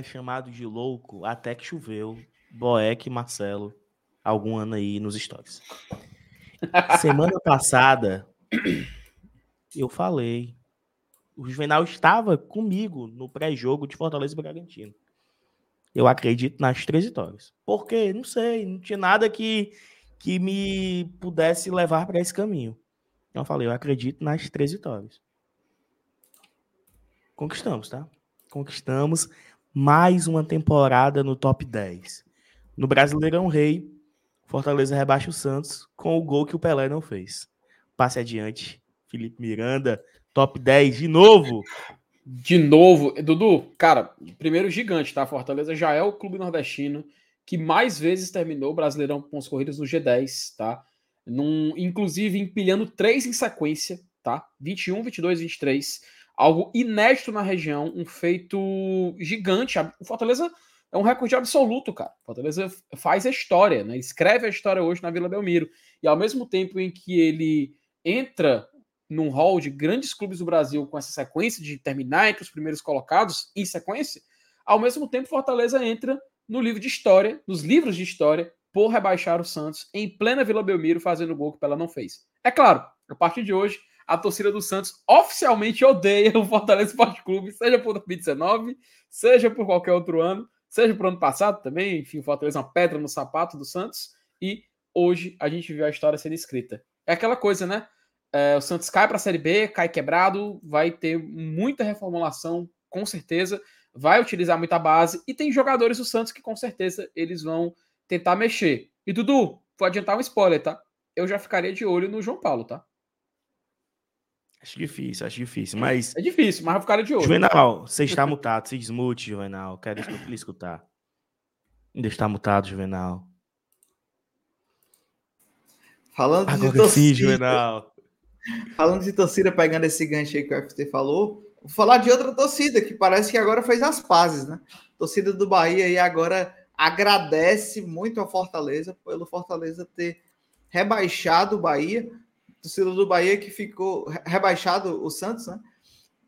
Era chamado de louco até que choveu. Boeck e Marcelo, algum ano aí nos stories. Semana passada, eu falei. O Juvenal estava comigo no pré-jogo de Fortaleza e Bragantino. Eu acredito nas três vitórias. Por quê? Não sei. Não tinha nada que, que me pudesse levar para esse caminho. Então eu falei, eu acredito nas três vitórias. Conquistamos, tá? Conquistamos mais uma temporada no top 10. No Brasileirão Rei, Fortaleza rebaixa o Santos com o gol que o Pelé não fez. Passe adiante, Felipe Miranda, top 10 de novo. De novo, Dudu, cara, primeiro gigante, tá? Fortaleza já é o clube nordestino que mais vezes terminou o Brasileirão com os corridas no G10, tá? Num, inclusive empilhando três em sequência, tá? 21, 22, 23. Algo inédito na região, um feito gigante. O Fortaleza é um recorde absoluto, cara. O Fortaleza faz a história, né? Escreve a história hoje na Vila Belmiro. E ao mesmo tempo em que ele entra num hall de grandes clubes do Brasil com essa sequência de terminar entre os primeiros colocados em sequência, ao mesmo tempo Fortaleza entra no livro de história, nos livros de história, por rebaixar o Santos em plena Vila Belmiro fazendo o gol que o Pela não fez. É claro, a partir de hoje, a torcida do Santos oficialmente odeia o Fortaleza Esporte Clube, seja por 2019, seja por qualquer outro ano, seja por ano passado também, enfim, o Fortaleza é uma pedra no sapato do Santos, e hoje a gente viu a história sendo escrita. É aquela coisa, né? É, o Santos cai para a Série B, cai quebrado, vai ter muita reformulação, com certeza, vai utilizar muita base, e tem jogadores do Santos que com certeza eles vão tentar mexer. E Dudu, vou adiantar um spoiler, tá? Eu já ficaria de olho no João Paulo, tá? Acho difícil, acho difícil, mas... É difícil, mas eu ficaria de olho. Juvenal, você está mutado, se desmute, Juvenal, quero lhe escutar. Ainda está mutado, Juvenal. Falando Agora de torcida, sim, Juvenal. Falando de torcida, pegando esse gancho aí que o FT falou, vou falar de outra torcida que parece que agora fez as pazes, né? torcida do Bahia e agora agradece muito a Fortaleza pelo Fortaleza ter rebaixado o Bahia. Torcida do Bahia que ficou rebaixado o Santos, né?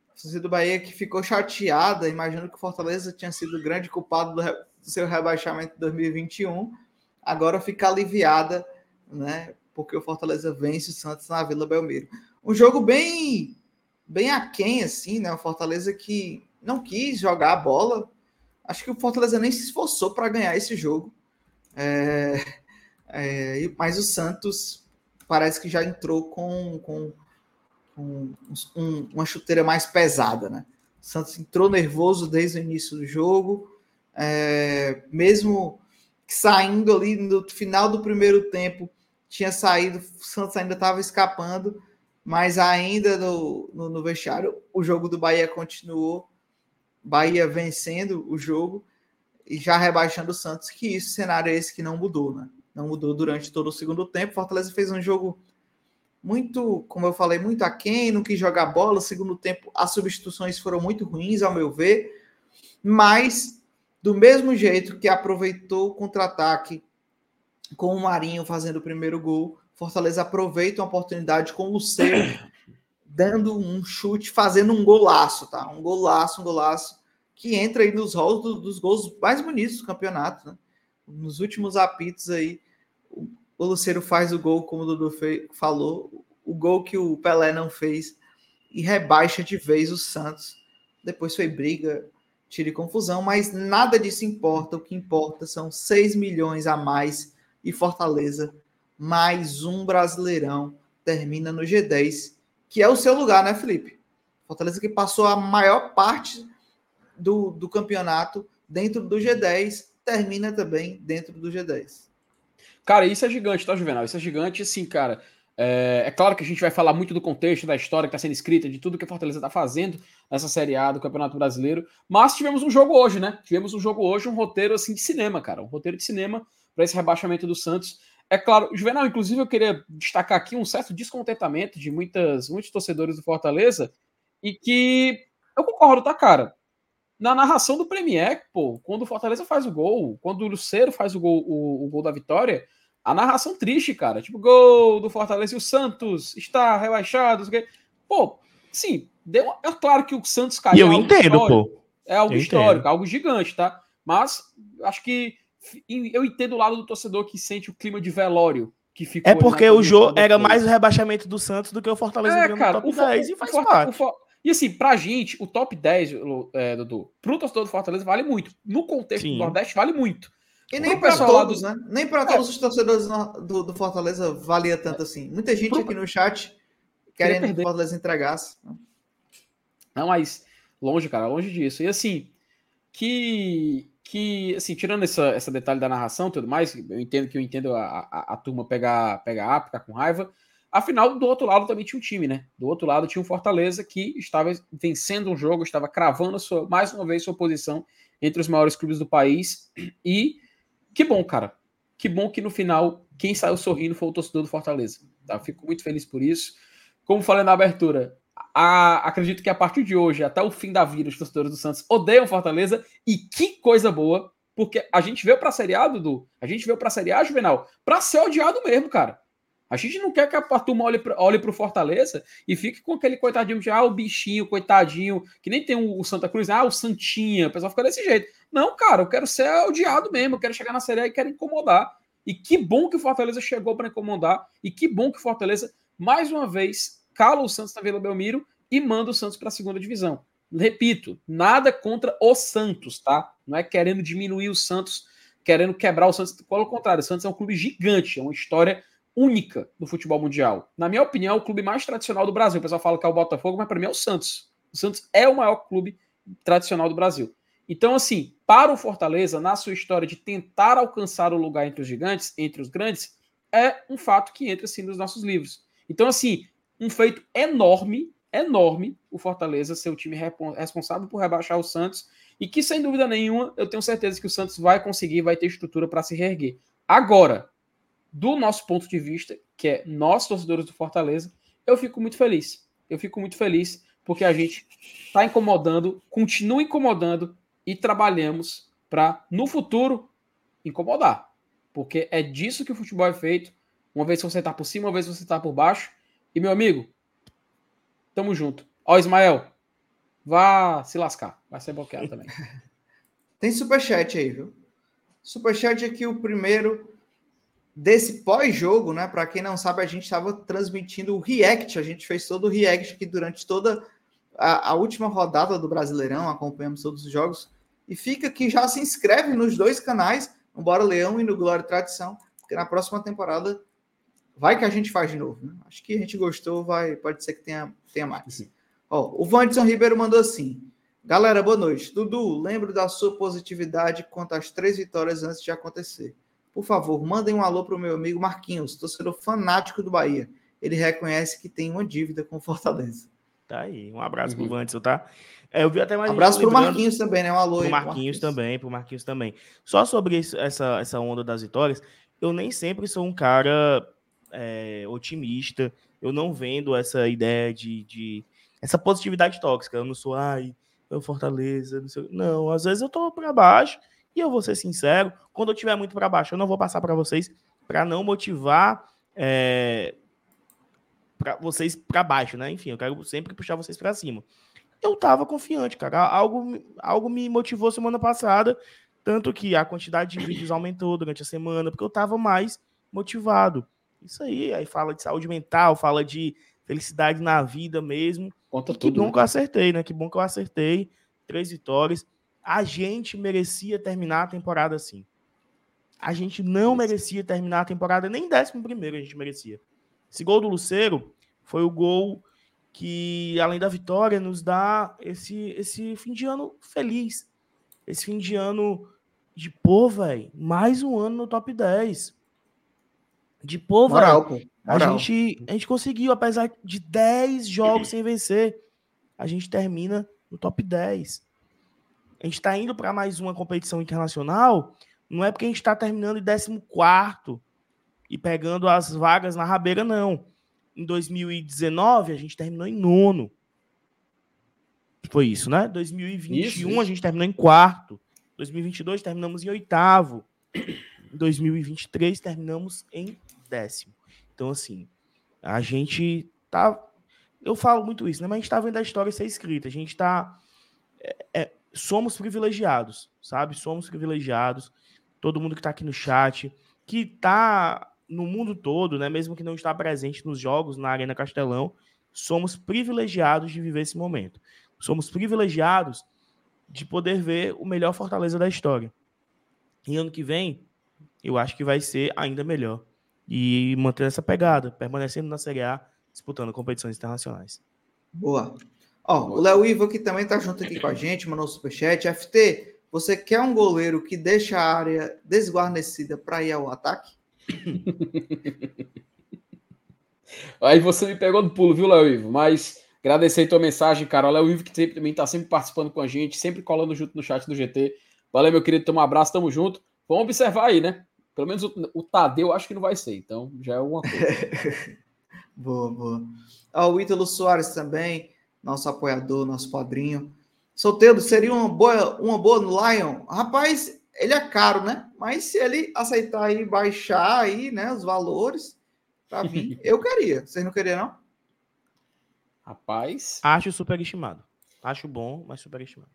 torcida do Bahia que ficou chateada, imagino que o Fortaleza tinha sido o grande culpado do, seu rebaixamento em 2021, agora fica aliviada, né? porque o Fortaleza vence o Santos na Vila Belmiro. Um jogo bem bem aquém, assim, né? O Fortaleza que não quis jogar a bola. Acho que o Fortaleza nem se esforçou para ganhar esse jogo. É, é, mas o Santos parece que já entrou com, com, com um, uma chuteira mais pesada, né? O Santos entrou nervoso desde o início do jogo, é, mesmo saindo ali no final do primeiro tempo tinha saído, o Santos ainda estava escapando, mas ainda no, no, no, vestiário o jogo do Bahia continuou, Bahia vencendo o jogo e já rebaixando o Santos, que isso cenário é esse que não mudou, né? Não mudou durante todo o segundo tempo. Fortaleza fez um jogo muito, como eu falei, muito aquém, não quis jogar bola. Segundo tempo, as substituições foram muito ruins, ao meu ver, mas do mesmo jeito que aproveitou o contra-ataque com o Marinho fazendo o primeiro gol. Fortaleza aproveita uma oportunidade com o Luceiro dando um chute, fazendo um golaço, tá? Um golaço, um golaço que entra aí nos rolos do, dos gols mais bonitos do campeonato, né? Nos últimos apitos aí, o, Luceiro faz o gol, como o Dudu fez, falou, o gol que o Pelé não fez e rebaixa de vez o Santos. Depois foi briga, tira e confusão, mas nada disso importa. O que importa são 6 milhões a mais e Fortaleza, mais um Brasileirão, termina no G10, que é o seu lugar, né, Felipe? Fortaleza que passou a maior parte do, do campeonato dentro do G10, termina também dentro do G10. Cara, isso é gigante, tá, Juvenal? Isso é gigante, sim, cara. É, é, claro que a gente vai falar muito do contexto, da história que está sendo escrita, de tudo que a Fortaleza está fazendo nessa Série A do Campeonato Brasileiro, mas tivemos um jogo hoje, né? Tivemos um jogo hoje, um roteiro assim de cinema, cara. Um roteiro de cinema para esse rebaixamento do Santos. É claro, Juvenal, inclusive eu queria destacar aqui um certo descontentamento de muitas, muitos torcedores do Fortaleza e que eu concordo, tá, cara? Na narração do Premier, pô, quando o Fortaleza faz o gol, quando o Luceiro faz o gol, o, o gol da vitória, a narração triste, cara. Tipo, gol do Fortaleza e o Santos está rebaixado. Pô, sim, deu, é claro que o Santos caiu. E eu entendo, pô. É algo eu histórico, entendo. algo gigante, tá? Mas acho que eu entendo o lado do torcedor que sente o clima de velório que ficou. É porque o jogo era mais o rebaixamento do Santos do que o Fortaleza é, cara, top o 10 e faz parte. E assim, pra gente, o top 10, é, Dudu, pro torcedor do Fortaleza vale muito. No contexto Sim. do Nordeste, vale muito. E nem para todos, do... né? Nem para todos é. os torcedores do, do, Fortaleza valia tanto assim. Muita gente Pro... aqui no chat querendo que o Fortaleza entregasse. Né? Não, mas longe, cara, longe disso. E assim, que que assim, tirando essa, essa detalhe da narração e tudo mais, eu entendo que eu entendo a, a, a turma pegar pegar a ficar com raiva. Afinal, do outro lado também tinha um time, né? Do outro lado tinha um Fortaleza que estava vencendo um jogo, estava cravando sua, mais uma vez sua posição entre os maiores clubes do país. E que bom, cara. Que bom que no final quem saiu sorrindo foi o torcedor do Fortaleza. Tá? Fico muito feliz por isso. Como falei na abertura, a, acredito que a partir de hoje, até o fim da vida, os torcedores do Santos odeiam Fortaleza. E que coisa boa, porque a gente veio para a Série A, Dudu. A gente veio para a Série A, Juvenal, para ser odiado mesmo, cara. A gente não quer que a turma olhe para olhe o Fortaleza e fique com aquele coitadinho de ah, o bichinho, coitadinho, que nem tem o, o Santa Cruz, ah, o Santinha, o pessoal fica desse jeito. Não, cara, eu quero ser odiado mesmo, eu quero chegar na Série e quero incomodar. E que bom que o Fortaleza chegou para incomodar, e que bom que o Fortaleza, mais uma vez, cala o Santos na Vila Belmiro e manda o Santos para a segunda divisão. Repito, nada contra o Santos, tá? Não é querendo diminuir o Santos, querendo quebrar o Santos. Pelo contrário, o Santos é um clube gigante, é uma história única no futebol mundial. Na minha opinião, é o clube mais tradicional do Brasil. O pessoal fala que é o Botafogo, mas para mim é o Santos. O Santos é o maior clube tradicional do Brasil. Então, assim, para o Fortaleza, na sua história de tentar alcançar o lugar entre os gigantes, entre os grandes, é um fato que entra assim nos nossos livros. Então, assim, um feito enorme, enorme, o Fortaleza ser o time responsável por rebaixar o Santos e que, sem dúvida nenhuma, eu tenho certeza que o Santos vai conseguir, vai ter estrutura para se reerguer. Agora, do nosso ponto de vista, que é nós, torcedores do Fortaleza, eu fico muito feliz. Eu fico muito feliz porque a gente está incomodando, continua incomodando e trabalhamos para, no futuro, incomodar. Porque é disso que o futebol é feito. Uma vez você está por cima, uma vez você está por baixo. E, meu amigo, tamo junto. Ó, Ismael, vá se lascar. Vai ser bloqueado também. Tem superchat aí, viu? Superchat aqui, o primeiro desse pós-jogo, né? Para quem não sabe, a gente estava transmitindo o React. A gente fez todo o React aqui durante toda a, a, última rodada do Brasileirão, acompanhamos todos os jogos. E fica que já se inscreve nos dois canais, no Bora Leão e no Glória e Tradição, porque na próxima temporada vai que a gente faz de novo. Né? Acho que a gente gostou, vai, pode ser que tenha, tenha mais. Ó, o Vanderson Ribeiro mandou assim. Galera, boa noite. Dudu, lembro da sua positividade quanto às três vitórias antes de acontecer. Por favor, mandem um alô para o meu amigo Marquinhos, torcedor fanático do Bahia. Ele reconhece que tem uma dívida com Fortaleza. Tá aí. Um abraço uhum. pro Vanderson, tá? É, eu vi até mais. Um abraço pro Marquinhos também, né? Um alô pro Marquinhos, Marquinhos também, pro Marquinhos também. Só sobre isso, essa, essa onda das vitórias, eu nem sempre sou um cara é, otimista. Eu não vendo essa ideia de, de, essa positividade tóxica. Eu não sou, ai, eu Fortaleza, não sei. Não, às vezes eu tô para baixo e eu vou ser sincero. Quando eu tiver muito para baixo, eu não vou passar para vocês para não motivar é, para vocês para baixo, né? Enfim, eu quero sempre puxar vocês para cima. Eu tava confiante, cara. Algo, algo me motivou semana passada, tanto que a quantidade de vídeos aumentou durante a semana, porque eu tava mais motivado. Isso aí, aí fala de saúde mental, fala de felicidade na vida mesmo. Conta que bom né? que eu acertei, né? Que bom que eu acertei. Três vitórias. A gente merecia terminar a temporada assim. A gente não merecia terminar a temporada, nem décimo primeiro a gente merecia. Esse gol do Luceiro foi o gol que, além da vitória, nos dá esse, esse fim de ano feliz. Esse fim de ano de, pô, velho, mais um ano no top 10. De pô, velho. A gente, a gente conseguiu, apesar de 10 jogos sem vencer, a gente termina no top 10. A gente está indo para mais uma competição internacional, não é porque a gente está terminando em 14 e pegando as vagas na rabeira, não. Em 2019, a gente terminou em nono. Foi isso, né? 2021, isso, isso. a gente terminou em quarto. 2022, terminamos em oitavo. Em 2023, terminamos em décimo. Então, assim, a gente tá. Eu falo muito isso, né? Mas a gente tá vendo a história ser escrita. A gente tá. É, é, somos privilegiados, sabe? Somos privilegiados. Todo mundo que está aqui no chat, que está no mundo todo, né? Mesmo que não está presente nos jogos na Arena Castelão, somos privilegiados de viver esse momento. Somos privilegiados de poder ver o melhor Fortaleza da história. E ano que vem, eu acho que vai ser ainda melhor. E manter essa pegada, permanecendo na Série A, disputando competições internacionais. Boa. Ó, o Léo Ivo que também tá junto aqui com a gente, mandou superchat. FT, você quer um goleiro que deixa a área desguarnecida para ir ao ataque? Aí você me pegou no pulo, viu, Léo Ivo? Mas agradecer a tua mensagem, cara. O Léo Ivo que sempre, também tá sempre participando com a gente, sempre colando junto no chat do GT. Valeu, meu querido. Um abraço, tamo junto. Vamos observar aí, né? Pelo menos o, o Tadeu acho que não vai ser, então já é alguma coisa. boa, boa. Ó, o Ítalo Soares também, nosso apoiador, nosso padrinho. Solteiro, seria uma boa, uma boa no Lion? Rapaz, ele é caro, né? Mas se ele aceitar aí baixar aí, né, os valores para vir, eu queria. Vocês não queriam, não? Rapaz. Acho superestimado. Acho bom, mas superestimado.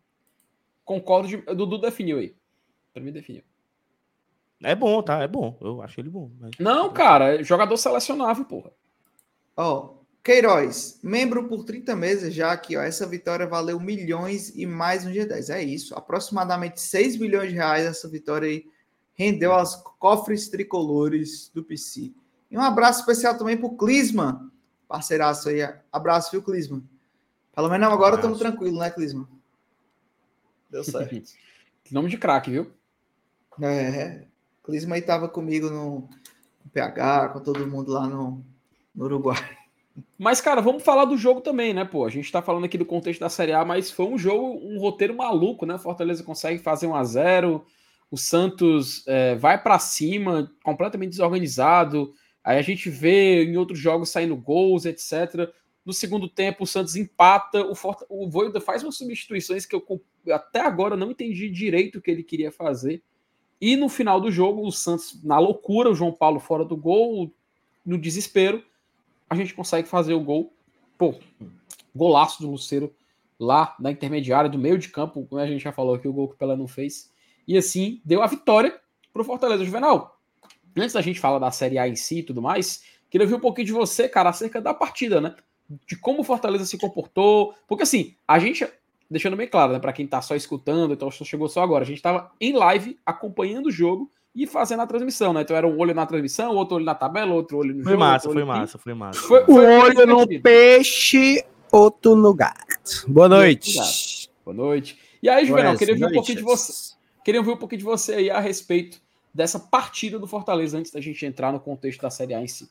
Concordo. De... Dudu definiu aí. Para mim, definiu. É bom, tá? É bom. Eu acho ele bom. Mas... Não, cara. É jogador selecionável, porra. Ó, oh, Queiroz, membro por 30 meses já aqui, ó. Essa vitória valeu milhões e mais um G10. É isso. Aproximadamente 6 milhões de reais essa vitória aí rendeu aos cofres tricolores do PC. E um abraço especial também pro Clisman, parceiraço aí. Abraço, viu, Clisman? Pelo menos agora estamos tranquilos, né, Clisman? Deu certo. Nome de craque, viu? É. Clisman aí tava comigo no PH, com todo mundo lá no, no Uruguai. Mas, cara, vamos falar do jogo também, né, pô? A gente tá falando aqui do contexto da Série A, mas foi um jogo, um roteiro maluco, né? Fortaleza consegue fazer um a 0 o Santos é, vai para cima, completamente desorganizado. Aí a gente vê em outros jogos saindo gols, etc. No segundo tempo, o Santos empata, o, Forta, o Voivoda faz umas substituições que eu até agora não entendi direito o que ele queria fazer. E no final do jogo, o Santos, na loucura, o João Paulo fora do gol, no desespero, a gente consegue fazer o gol. Pô, golaço do Luceiro lá na intermediária, do meio de campo, como a gente já falou aqui, o gol que o Pelé não fez. E assim, deu a vitória pro Fortaleza. Juvenal, antes da gente falar da Série A em si e tudo mais, queria ouvir um pouquinho de você, cara, acerca da partida, né? De como o Fortaleza se comportou. Porque assim, a gente, deixando bem claro, né, para quem tá só escutando, então chegou só agora, a gente tava em live acompanhando o jogo e fazendo a transmissão, né? Então era um olho na transmissão, outro olho na tabela, outro olho no foi jogo. Massa, foi massa, foi massa, foi massa. Um olho no peixe, outro no gato. Boa noite. Boa noite. E aí, Juvenal, queria ouvir um pouquinho de você. Queria ouvir um pouquinho de você aí a respeito dessa partida do Fortaleza antes da gente entrar no contexto da Série A em si.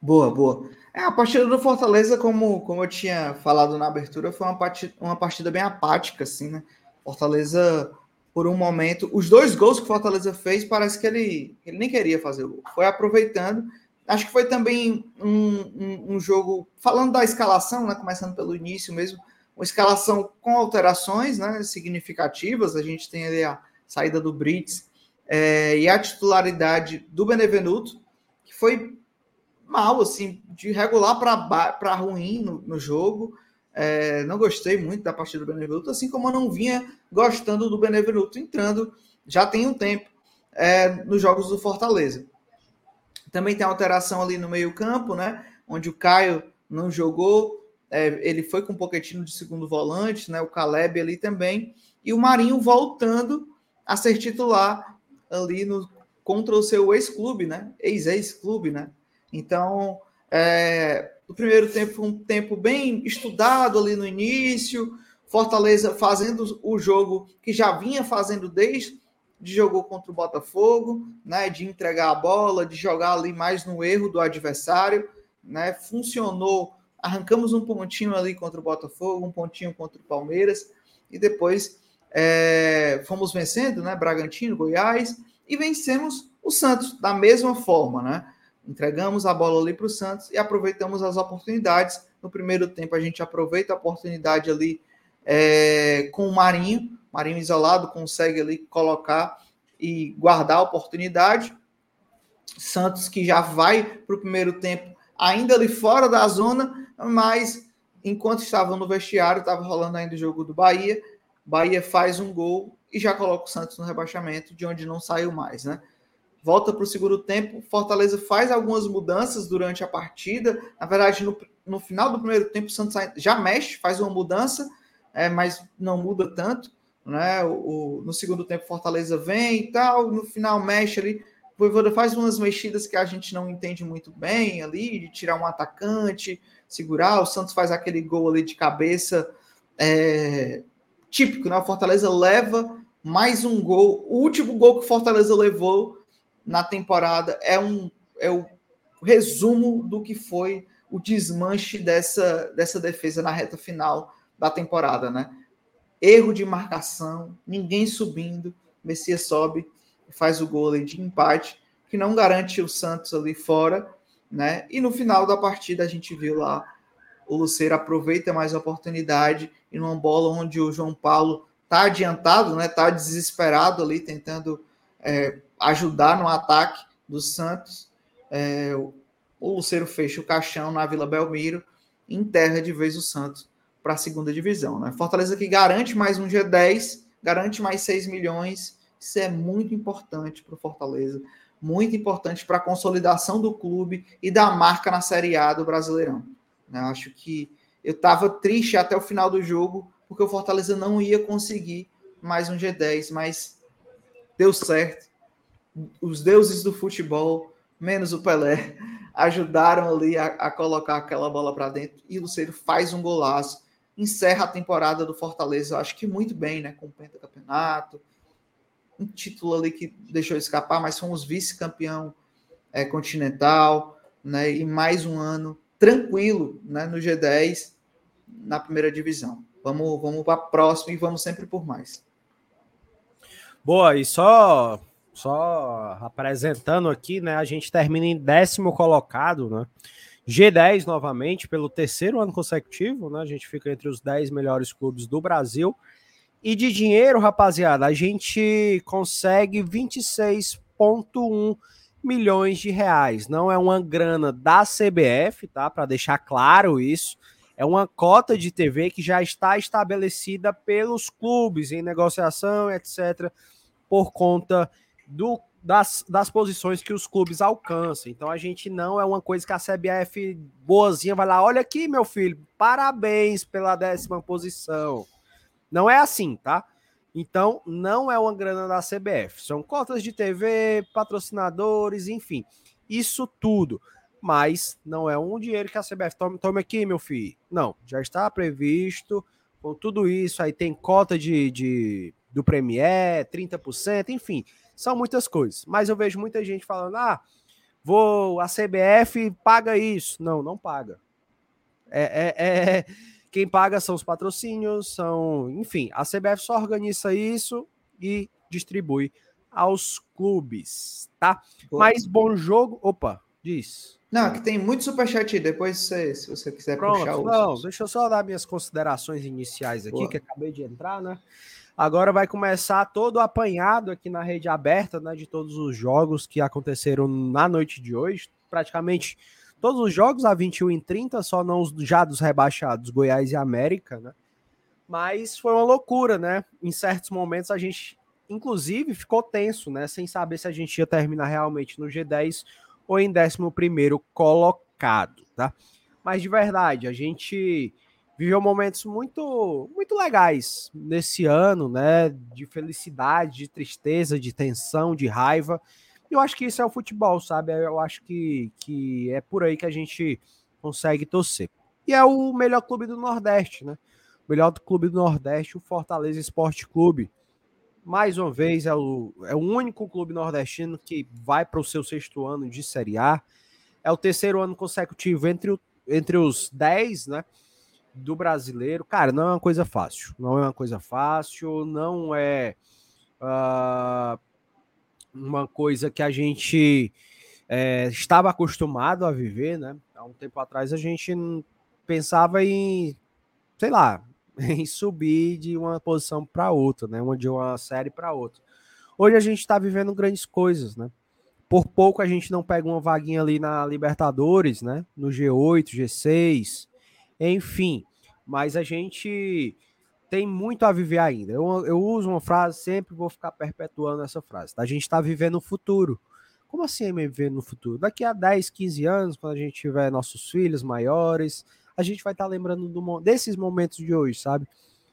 Boa, boa. É, a partida do Fortaleza, como, como eu tinha falado na abertura, foi uma partida, uma partida bem apática, assim, né? Fortaleza por um momento. Os dois gols que o Fortaleza fez, parece que ele, ele nem queria fazer gol. Foi aproveitando. Acho que foi também um, um, um, jogo, falando da escalação, né, começando pelo início mesmo, uma escalação com alterações né, significativas. A gente tem ali a saída do Brits é, e a titularidade do Benevenuto, que foi mal, assim, de regular para ruim no, no jogo. É, não gostei muito da partida do Benevenuto, assim como eu não vinha gostando do Benevenuto entrando já tem um tempo é, nos jogos do Fortaleza. Também tem alteração ali no meio-campo, né? Onde o Caio não jogou, é, ele foi com um pouquinho de segundo volante, né? O Caleb ali também, e o Marinho voltando a ser titular ali no, contra o seu ex-clube, né? Ex-ex-clube, né? Então, é, o primeiro tempo foi um tempo bem estudado ali no início, Fortaleza fazendo o jogo que já vinha fazendo desde de jogou contra o Botafogo, né, de entregar a bola, de jogar ali mais no erro do adversário, né, funcionou. Arrancamos um pontinho ali contra o Botafogo, um pontinho contra o Palmeiras e depois é, fomos vencendo, né, Bragantino, Goiás e vencemos o Santos da mesma forma, né? Entregamos a bola ali para o Santos e aproveitamos as oportunidades. No primeiro tempo, a gente aproveita a oportunidade ali é, com o Marinho. Marinho isolado consegue ali colocar e guardar a oportunidade. Santos que já vai para o primeiro tempo ainda ali fora da zona, mas enquanto estavam no vestiário, estava rolando ainda o jogo do Bahia, Bahia faz um gol e já coloca o Santos no rebaixamento, de onde não saiu mais, né? Volta para o segundo tempo, Fortaleza faz algumas mudanças durante a partida. Na verdade, no, no final do primeiro tempo, o Santos já mexe, faz uma mudança, é, mas não muda tanto. Né? O, o, no segundo tempo, Fortaleza vem e tal, no final mexe ali. O Voivoda faz umas mexidas que a gente não entende muito bem ali, de tirar um atacante, segurar. O Santos faz aquele gol ali de cabeça é, típico, né? O Fortaleza leva mais um gol. O último gol que o Fortaleza levou na temporada é um é o resumo do que foi o desmanche dessa, dessa defesa na reta final da temporada, né? Erro de marcação, ninguém subindo, Messias sobe, faz o gol ali de empate, que não garante o Santos ali fora, né? E no final da partida a gente viu lá o Luceiro aproveita mais a oportunidade e numa bola onde o João Paulo tá adiantado, né? Tá desesperado ali tentando é, ajudar no ataque do Santos. É, o Luceiro fecha o caixão na Vila Belmiro enterra de vez o Santos para a segunda divisão. Né? Fortaleza que garante mais um G10, garante mais 6 milhões. Isso é muito importante para o Fortaleza, muito importante para a consolidação do clube e da marca na Série A do Brasileirão. Né? Acho que eu estava triste até o final do jogo, porque o Fortaleza não ia conseguir mais um G10, mas deu certo. Os deuses do futebol, menos o Pelé, ajudaram ali a, a colocar aquela bola para dentro e o Luceiro faz um golaço, encerra a temporada do Fortaleza, acho que muito bem, né? Com o pentacampeonato, um título ali que deixou escapar, mas fomos vice-campeão é, continental, né? E mais um ano tranquilo, né? No G10 na primeira divisão. Vamos, vamos para a próxima e vamos sempre por mais. Boa, e só só apresentando aqui, né? A gente termina em décimo colocado, né? G10 novamente, pelo terceiro ano consecutivo, né? A gente fica entre os 10 melhores clubes do Brasil. E de dinheiro, rapaziada, a gente consegue 26,1 milhões de reais. Não é uma grana da CBF, tá? Para deixar claro isso. É uma cota de TV que já está estabelecida pelos clubes em negociação, etc., por conta do, das, das posições que os clubes alcançam. Então a gente não é uma coisa que a CBF boazinha vai lá, olha aqui, meu filho, parabéns pela décima posição. Não é assim, tá? Então, não é uma grana da CBF. São cotas de TV, patrocinadores, enfim. Isso tudo. Mas não é um dinheiro que a CBF tome, tome aqui, meu filho. Não, já está previsto com tudo isso. Aí tem cota de, de do Premier, 30%, enfim. São muitas coisas. Mas eu vejo muita gente falando: ah, vou, a CBF paga isso. Não, não paga. É, é, é, quem paga são os patrocínios, são. Enfim, a CBF só organiza isso e distribui aos clubes, tá? Boa. Mas bom jogo. Opa, diz. Não, que tem muito superchat aí. Depois, você, se você quiser Pronto, puxar os... Não, deixa eu só dar minhas considerações iniciais aqui, Boa. que acabei de entrar, né? Agora vai começar todo apanhado aqui na rede aberta, né, de todos os jogos que aconteceram na noite de hoje. Praticamente todos os jogos a 21 em 30, só não os já dos rebaixados, Goiás e América, né? Mas foi uma loucura, né? Em certos momentos a gente, inclusive, ficou tenso, né? Sem saber se a gente ia terminar realmente no G10 ou em 11 colocado, tá? Mas de verdade, a gente viveu momentos muito muito legais nesse ano, né? De felicidade, de tristeza, de tensão, de raiva. E eu acho que isso é o futebol, sabe? Eu acho que, que é por aí que a gente consegue torcer. E é o melhor clube do Nordeste, né? O melhor clube do Nordeste, o Fortaleza Esporte Clube. Mais uma vez, é o, é o único clube nordestino que vai para o seu sexto ano de Série A. É o terceiro ano consecutivo entre, o, entre os 10, né? Do brasileiro, cara, não é uma coisa fácil. Não é uma coisa fácil, não é uh, uma coisa que a gente é, estava acostumado a viver, né? Há um tempo atrás a gente pensava em, sei lá, em subir de uma posição para outra, né? De uma série para outra. Hoje a gente está vivendo grandes coisas, né? Por pouco a gente não pega uma vaguinha ali na Libertadores, né? No G8, G6, enfim, mas a gente tem muito a viver ainda. Eu, eu uso uma frase, sempre vou ficar perpetuando essa frase. Tá? A gente está vivendo o futuro. Como assim viver no futuro? Daqui a 10, 15 anos, quando a gente tiver nossos filhos maiores, a gente vai estar tá lembrando do, desses momentos de hoje, sabe?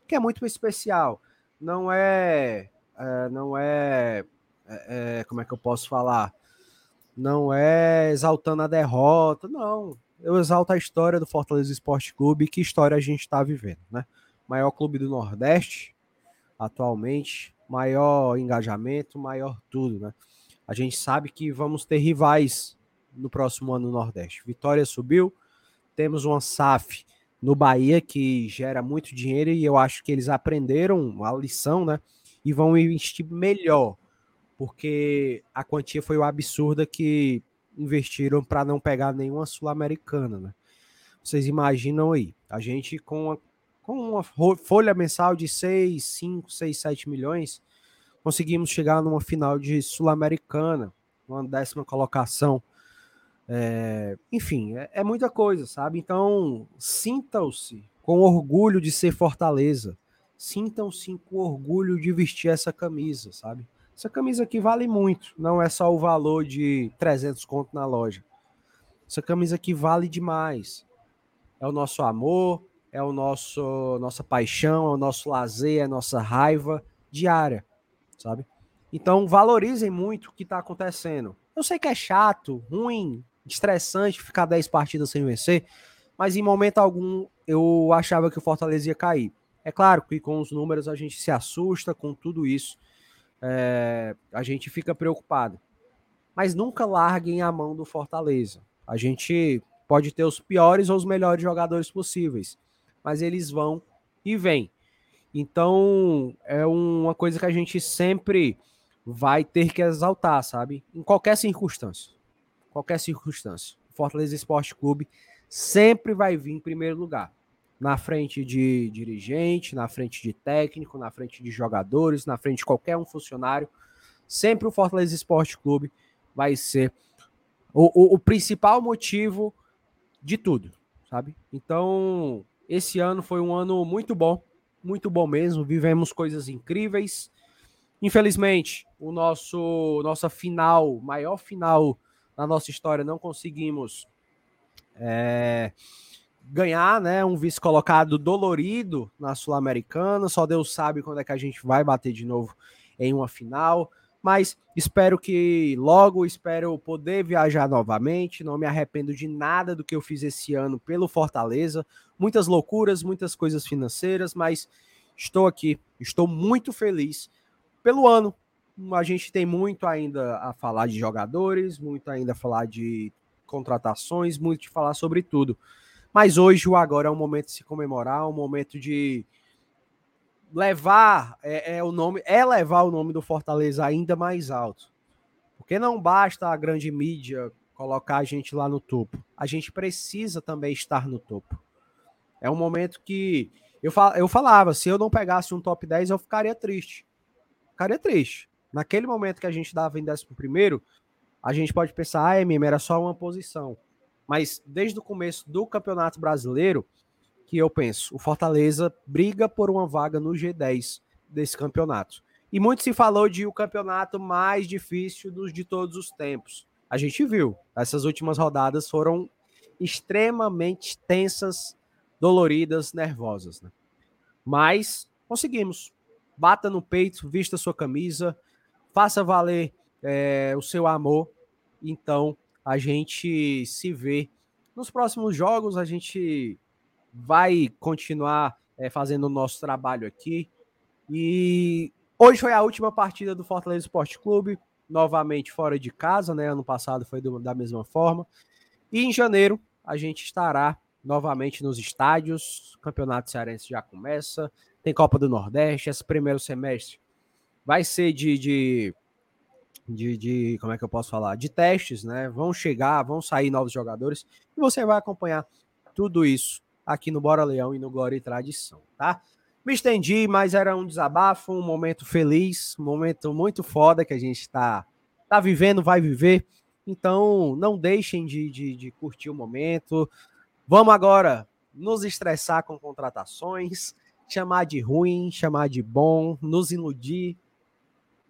Que é muito especial. Não é. é não é, é, é Como é que eu posso falar? Não é exaltando a derrota, não. Eu exalto a história do Fortaleza Esporte Clube, que história a gente está vivendo, né? Maior clube do Nordeste, atualmente, maior engajamento, maior tudo, né? A gente sabe que vamos ter rivais no próximo ano no Nordeste. Vitória subiu, temos uma SAF no Bahia que gera muito dinheiro e eu acho que eles aprenderam a lição, né? E vão investir melhor, porque a quantia foi absurda que investiram para não pegar nenhuma sul-americana, né? Vocês imaginam aí, a gente com uma, com uma folha mensal de 6, 5, 6, 7 milhões, conseguimos chegar numa final de Sul-Americana, uma décima colocação. É, enfim, é, é, muita coisa, sabe? Então, sintam-se com orgulho de ser Fortaleza. Sintam-se com orgulho de vestir essa camisa, sabe? Essa camisa aqui vale muito, não é só o valor de 300 conto na loja. Essa camisa aqui vale demais. É o nosso amor, é o nosso nossa paixão, é o nosso lazer, é a nossa raiva diária sabe? Então valorizem muito o que está acontecendo. Eu sei que é chato, ruim, estressante ficar 10 partidas sem vencer, mas em momento algum eu achava que o Fortaleza ia cair. É claro que com os números a gente se assusta com tudo isso, é, a gente fica preocupado. Mas nunca larguem a mão do Fortaleza. A gente pode ter os piores ou os melhores jogadores possíveis, mas eles vão e vêm. Então, é uma coisa que a gente sempre vai ter que exaltar, sabe? Em qualquer circunstância. Qualquer circunstância. Fortaleza Esporte Clube sempre vai vir em primeiro lugar. Na frente de dirigente, na frente de técnico, na frente de jogadores, na frente de qualquer um funcionário. Sempre o Fortaleza Esporte Clube vai ser o, o, o principal motivo de tudo, sabe? Então, esse ano foi um ano muito bom muito bom mesmo. Vivemos coisas incríveis. Infelizmente, o nosso nossa final, maior final na nossa história, não conseguimos é, ganhar, né? Um vice colocado dolorido na Sul-Americana. Só Deus sabe quando é que a gente vai bater de novo em uma final. Mas espero que logo, espero poder viajar novamente. Não me arrependo de nada do que eu fiz esse ano pelo Fortaleza. Muitas loucuras, muitas coisas financeiras, mas estou aqui, estou muito feliz pelo ano. A gente tem muito ainda a falar de jogadores, muito ainda a falar de contratações, muito de falar sobre tudo. Mas hoje o agora é um momento de se comemorar, um momento de levar é, é, o nome, é levar o nome do Fortaleza ainda mais alto. Porque não basta a grande mídia colocar a gente lá no topo. A gente precisa também estar no topo. É um momento que eu, fal, eu falava, se eu não pegasse um top 10, eu ficaria triste. Ficaria triste. Naquele momento que a gente dava em 11 primeiro, a gente pode pensar, ah, MM, era só uma posição. Mas desde o começo do Campeonato Brasileiro, que eu penso, o Fortaleza briga por uma vaga no G10 desse campeonato. E muito se falou de o campeonato mais difícil dos de todos os tempos. A gente viu, essas últimas rodadas foram extremamente tensas, doloridas, nervosas. Né? Mas conseguimos. Bata no peito, vista sua camisa, faça valer é, o seu amor. Então a gente se vê nos próximos jogos. A gente vai continuar é, fazendo o nosso trabalho aqui. E hoje foi a última partida do Fortaleza Esporte Clube, novamente fora de casa, né? Ano passado foi do, da mesma forma. E em janeiro a gente estará novamente nos estádios. O Campeonato Cearense já começa. Tem Copa do Nordeste. Esse primeiro semestre vai ser de, de, de, de, como é que eu posso falar? De testes, né? Vão chegar, vão sair novos jogadores e você vai acompanhar tudo isso aqui no Bora Leão e no Glória e Tradição, tá? Me estendi, mas era um desabafo, um momento feliz, um momento muito foda que a gente tá, tá vivendo, vai viver. Então, não deixem de, de, de curtir o momento. Vamos agora nos estressar com contratações. chamar de ruim, chamar de bom, nos iludir.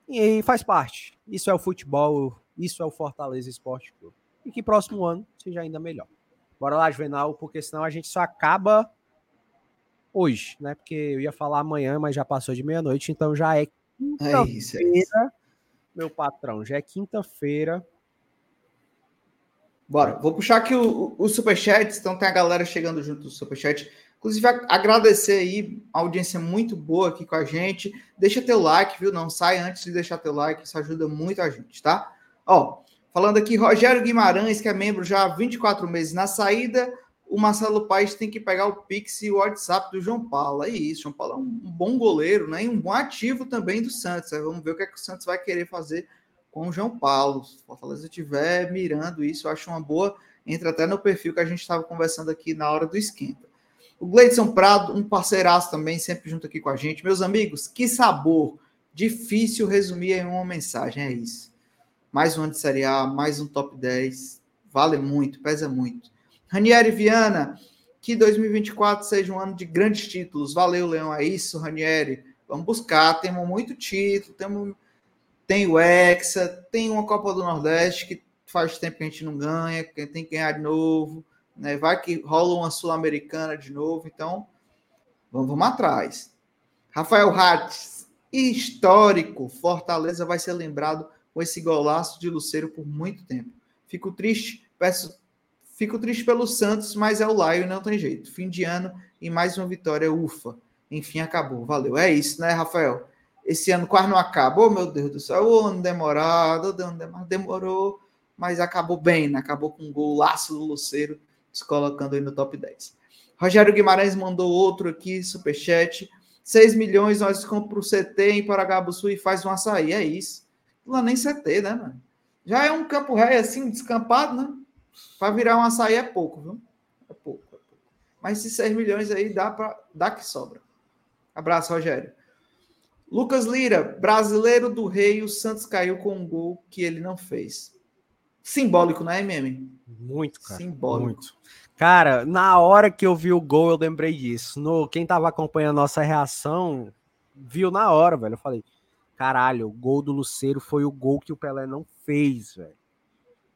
E faz parte. Isso é o futebol, isso é o Fortaleza Esporte Clube. E que próximo ano seja ainda melhor. Bora lá, Juvenal, porque senão a gente só acaba hoje, né? Porque eu ia falar amanhã, mas já passou de meia-noite, então já é, é quinta-feira, é meu patrão. Já é quinta-feira. Bora, vou puxar aqui o, o, superchat, então tem a galera chegando junto do superchat. Inclusive, agradecer aí a audiência muito boa aqui com a gente. Deixa teu like, viu? Não sai antes de deixar teu like, isso ajuda muito a gente, tá? Ó, falando aqui, Rogério Guimarães, que é membro já há 24 meses na saída, o Marcelo Paes tem que pegar o Pix e o WhatsApp do João Paulo. É isso, João Paulo é um bom goleiro, né? E um bom ativo também do Santos. Vamos ver o que, é que o Santos vai querer fazer com o João Paulo. Se o Fortaleza estiver mirando isso, eu acho uma boa. Entra até no perfil que a gente estava conversando aqui na hora do esquenta. O Gleidson Prado, um parceiraço também, sempre junto aqui com a gente. Meus amigos, que sabor! Difícil resumir em uma mensagem, é isso. Mais um ano de Série A, mais um top 10. Vale muito, pesa muito. Ranieri Viana, que 2024 seja um ano de grandes títulos. Valeu, Leão. É isso, Ranieri. Vamos buscar. Temos muito título, temos, tem o Hexa, tem uma Copa do Nordeste que faz tempo que a gente não ganha, que tem que ganhar de novo. Né? Vai que rola uma Sul-Americana de novo. Então, vamos, vamos atrás. Rafael Hartz, histórico. Fortaleza vai ser lembrado com esse golaço de Luceiro por muito tempo. Fico triste, peço Fico triste pelo Santos, mas é o Laio não tem jeito. Fim de ano e mais uma vitória, ufa. Enfim, acabou. Valeu. É isso, né, Rafael? Esse ano quase não acabou, meu Deus do céu. O ano demorado, demorou, mas acabou bem, né? Acabou com um golaço do Luceiro, se colocando aí no top 10. Rogério Guimarães mandou outro aqui, superchat. 6 milhões nós compramos o CT em Paragabuçu e faz um açaí. É isso. Lá nem CT, né, mano? Já é um campo ré assim, descampado, né? Para virar um açaí é pouco, viu? É pouco, é pouco. Mas esses 6 milhões aí dá, para dá que sobra. Abraço, Rogério. Lucas Lira, brasileiro do rei, o Santos caiu com um gol que ele não fez. Simbólico, né, MM? Muito, cara. Simbólico. Muito. Cara, na hora que eu vi o gol, eu lembrei disso. No, quem tava acompanhando a nossa reação, viu na hora, velho. Eu falei, caralho, o gol do Luceiro foi o gol que o Pelé não fez, velho.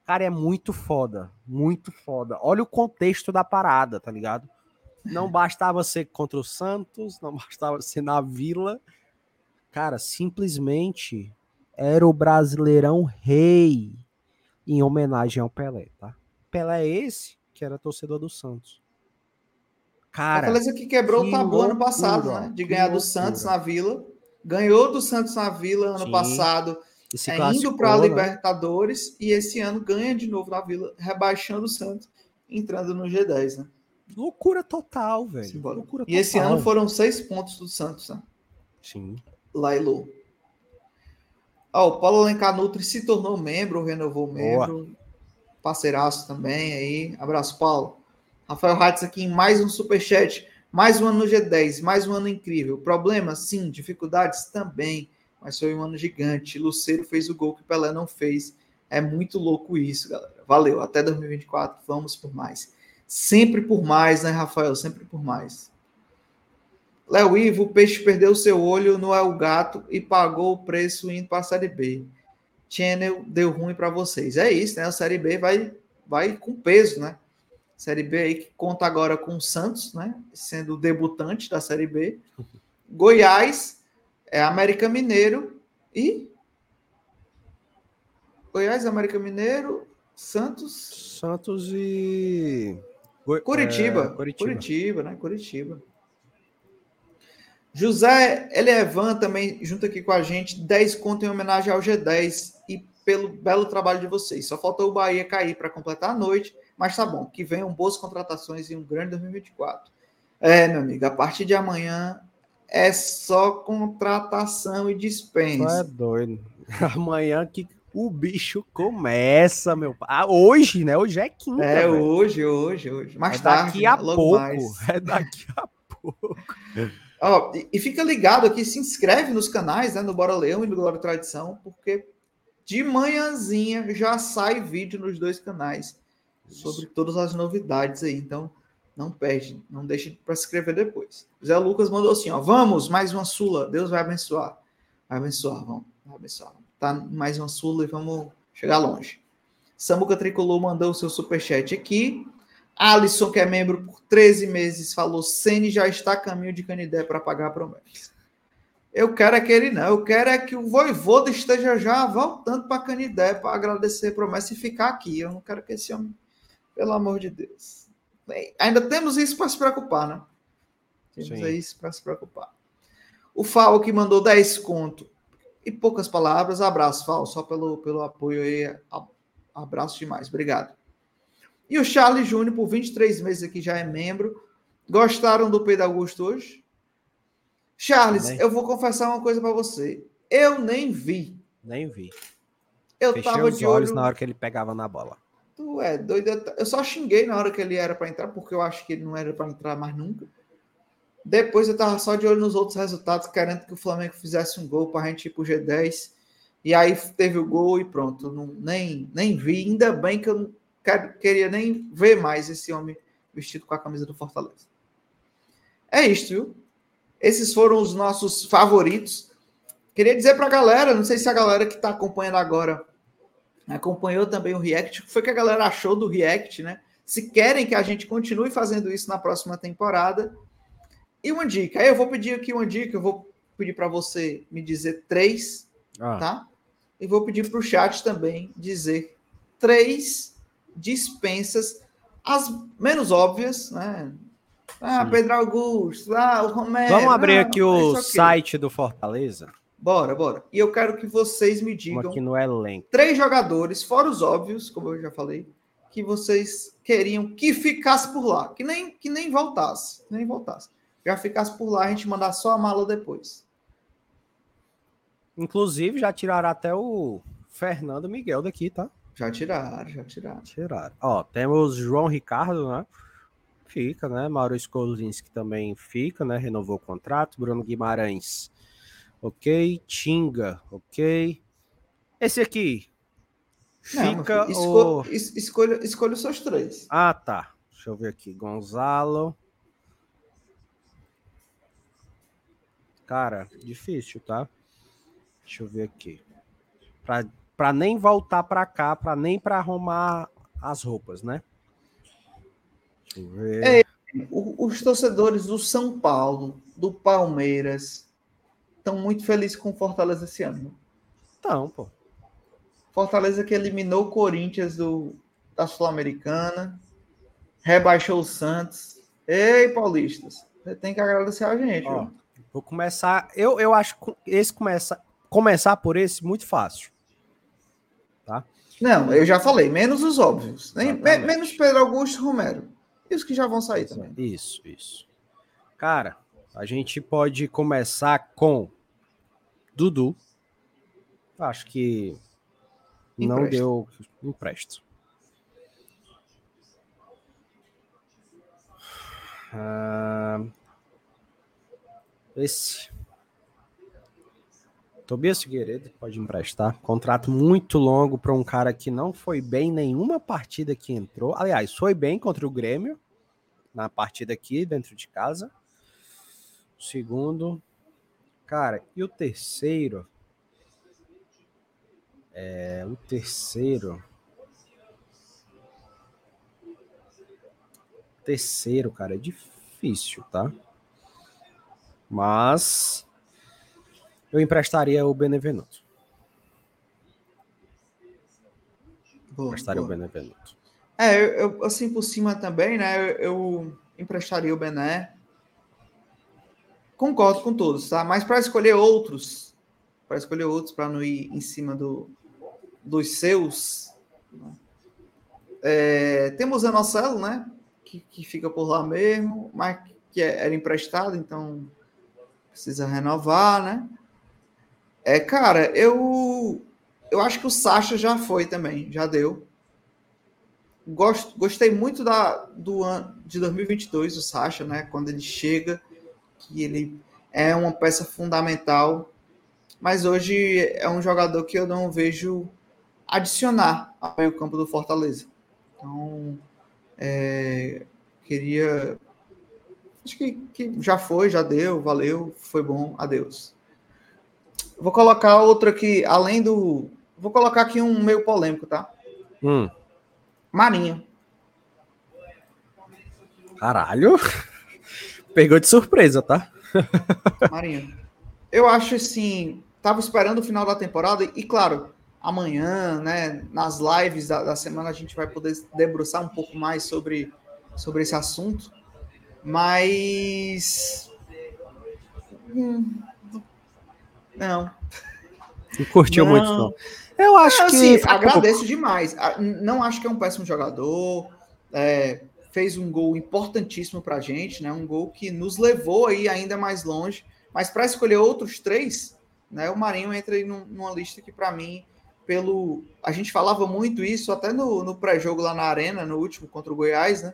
Cara, é muito foda. Muito foda. Olha o contexto da parada, tá ligado? Não bastava ser contra o Santos, não bastava ser na Vila. Cara, simplesmente era o Brasileirão Rei em homenagem ao Pelé, tá? Pelé é esse que era torcedor do Santos. Cara, Fortaleza que quebrou que o tabu ano passado, né? De ganhar do Santos na Vila. Ganhou do Santos na Vila ano Sim. passado é, indo para a né? Libertadores e esse ano ganha de novo na Vila, rebaixando o Santos, entrando no G10, né? Loucura total, velho. Loucura e esse ano foram seis pontos do Santos, né? Sim. Lailo. Ó, oh, o Paulo Alencar Nutri se tornou membro, renovou membro. Boa. Parceiraço também aí. Abraço, Paulo. Rafael Ratz aqui em mais um superchat. Mais um ano no G10, mais um ano incrível. Problemas? Sim. Dificuldades? Também mas foi um ano gigante. Luceiro fez o gol que Pelé não fez. É muito louco isso, galera. Valeu. Até 2024, vamos por mais. Sempre por mais, né, Rafael? Sempre por mais. Léo Ivo, o peixe perdeu seu olho no El Gato e pagou o preço indo para a Série B. Channel deu ruim para vocês. É isso, né? A Série B vai, vai com peso, né? Série B aí que conta agora com o Santos, né? Sendo o debutante da Série B. Goiás é América Mineiro e Goiás, América Mineiro, Santos, Santos e Curitiba, é, Curitiba, Curitiba, né? Curitiba. José Elevan também junto aqui com a gente, 10 conto em homenagem ao G10 e pelo belo trabalho de vocês. Só faltou o Bahia cair para completar a noite, mas tá bom, que venham boas contratações e um grande 2024. É, meu amigo, a partir de amanhã é só contratação e dispensa. é doido. Amanhã que o bicho começa, meu pai. Ah, hoje, né? Hoje é quinta. É, véio. hoje, hoje, hoje. Mais é tarde. Daqui a né? pouco. Mais. É daqui a pouco. Ó, e, e, fica ligado aqui, se inscreve nos canais, né? No Bora Leão e no Glória Tradição, porque de manhãzinha já sai vídeo nos dois canais sobre todas as novidades aí. Então, Não perde, não deixe para escrever depois. Zé Lucas mandou assim, ó, vamos, mais uma Sula, Deus vai abençoar. Vai abençoar, vamos, vai abençoar. Tá mais uma Sula e vamos chegar longe. Samuca Tricolor mandou o seu superchat aqui. Alisson, que é membro por 13 meses, falou: Sene já está a caminho de Canidé para pagar a promessa. Eu quero é que ele não, eu quero é que o Voivoda esteja já voltando para Canidé para agradecer a promessa e ficar aqui. Eu não quero que esse homem, pelo amor de Deus. Ainda temos isso para se preocupar, né? Temos Sim. isso para se preocupar. O Fal que mandou 10 conto. E poucas palavras. Abraço, Fal, só pelo, pelo apoio aí. Abraço demais, obrigado. E o Charles Júnior, por 23 meses aqui, já é membro. Gostaram do Pedro Augusto hoje? Charles, Também. eu vou confessar uma coisa para você. Eu nem vi. Nem vi. Eu Fechei tava os de olhos olho... na hora que ele pegava na bola. Tu é doido. Eu só xinguei na hora que ele era para entrar, porque eu acho que ele não era para entrar mais nunca. Depois eu tava só de olho nos outros resultados, querendo que o Flamengo fizesse um gol para a gente ir pro G10. E aí teve o gol e pronto. Não, nem, nem vi. Ainda bem que eu quero, queria nem ver mais esse homem vestido com a camisa do Fortaleza. É isto, viu? Esses foram os nossos favoritos. Queria dizer para a galera, não sei se a galera que está acompanhando agora acompanhou também o React, o que foi que a galera achou do React, né? Se querem que a gente continue fazendo isso na próxima temporada. E uma dica, eu vou pedir aqui uma dica, eu vou pedir para você me dizer três, ah. tá? E vou pedir para o chat também dizer três dispensas, as menos óbvias, né? Ah, Sim. Pedro Augusto, ah, o Romero. Vamos abrir ah, aqui o site do Fortaleza. Bora, bora. E eu quero que vocês me digam. Aqui no elenco. Três jogadores, fora os óbvios, como eu já falei, que vocês queriam que ficasse por lá, que nem que nem voltasse, nem voltasse. Já ficasse por lá, a gente mandar só a mala depois. Inclusive, já tiraram até o Fernando Miguel daqui, tá? Já tiraram, já tiraram. Tiraram. Ó, temos João Ricardo, né? Fica, né? Maurício Kolinski também fica, né? Renovou o contrato. Bruno Guimarães, ok. Tinga, ok. Esse aqui, fica Não, esco ou... escolha, escolha os seus três. Ah, tá. Deixa eu ver aqui. Gonzalo. Cara, difícil, tá? Deixa eu ver aqui. Pra, pra nem voltar pra cá, pra nem pra arrumar as roupas, né? É, os torcedores do São Paulo, do Palmeiras, estão muito felizes com o Fortaleza esse ano. Então, pô. Fortaleza que eliminou o Corinthians do, da Sul-Americana, rebaixou o Santos. Ei, paulistas, você tem que agradecer a gente. Ó, vou começar. Eu, eu acho que esse começa, começar por esse muito fácil. Tá? Não, eu já falei, menos os óbvios. Nem, menos Pedro Augusto Romero. E os que já vão sair também. Isso, isso. Cara, a gente pode começar com Dudu. Acho que não deu empresto. Ah, esse Tobias Figueiredo pode emprestar. Contrato muito longo para um cara que não foi bem nenhuma partida que entrou. Aliás, foi bem contra o Grêmio na partida aqui dentro de casa. O segundo, cara, e o terceiro? É, o terceiro. Terceiro, cara, é difícil, tá? Mas eu emprestaria o Benevenuto. Boa, emprestaria boa. o Benevenuto. É, eu, eu, assim por cima também, né? Eu, eu emprestaria o Bené. Concordo com todos, tá? Mas para escolher outros, para escolher outros, para não ir em cima do, dos seus, né? é, temos o Marcelo, né? Que, que fica por lá mesmo, mas que é, era emprestado, então precisa renovar, né? É, cara, eu eu acho que o Sacha já foi também, já deu. Gosto, gostei muito da do ano de 2022 o Sacha, né, quando ele chega, que ele é uma peça fundamental, mas hoje é um jogador que eu não vejo adicionar ao meio campo do Fortaleza. Então, é, Queria. Acho que, que já foi, já deu, valeu, foi bom, adeus. Vou colocar outro aqui, além do. Vou colocar aqui um meio polêmico, tá? Hum. Marinho. Caralho. Pegou de surpresa, tá? Marinho. Eu acho assim. Tava esperando o final da temporada e, claro, amanhã, né, nas lives da, da semana, a gente vai poder debruçar um pouco mais sobre, sobre esse assunto. Mas. Hum, não. Não curtiu não. muito, não. Eu acho assim, que. Agradeço demais. Não acho que é um péssimo jogador. É, fez um gol importantíssimo para a gente, né? Um gol que nos levou aí ainda mais longe. Mas para escolher outros três, né? O Marinho entra aí numa lista que para mim, pelo a gente falava muito isso até no, no pré-jogo lá na arena, no último contra o Goiás, né?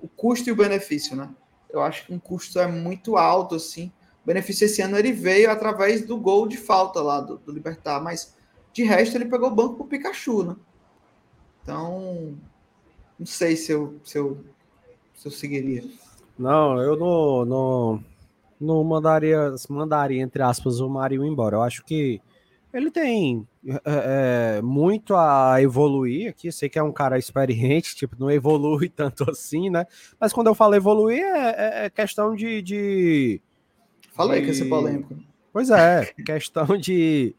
O custo e o benefício, né? Eu acho que um custo é muito alto assim. Benefício esse ano ele veio através do gol de falta lá do, do Libertar, mas de resto ele pegou o banco pro Pikachu, né? Então, não sei se eu, se eu, se eu seguiria. Não, eu não, não, não mandaria, mandaria, entre aspas, o Marinho embora. Eu acho que ele tem é, é, muito a evoluir aqui. Sei que é um cara experiente, tipo, não evolui tanto assim, né? Mas quando eu falo evoluir, é, é, é questão de. de Falei de... que esse polêmico. Pois é, questão de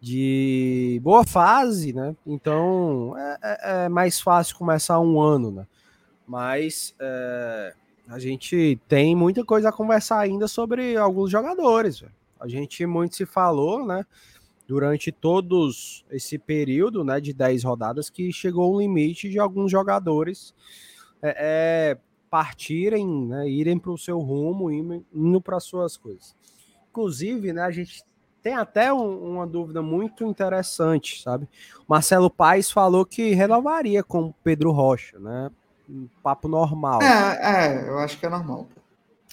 de boa fase, né? Então é, é, é, mais fácil começar um ano, né? Mas é, a gente tem muita coisa a conversar ainda sobre alguns jogadores. Véio. A gente muito se falou, né? Durante todos esse período, né, de 10 rodadas, que chegou o limite de alguns jogadores é, é, partirem, né, irem para o seu rumo, indo para suas coisas. Inclusive, né, a gente tem até um, uma dúvida muito interessante, sabe? Marcelo Paes falou que renovaria com Pedro Rocha, né? Um papo normal. É, é, eu acho que é normal.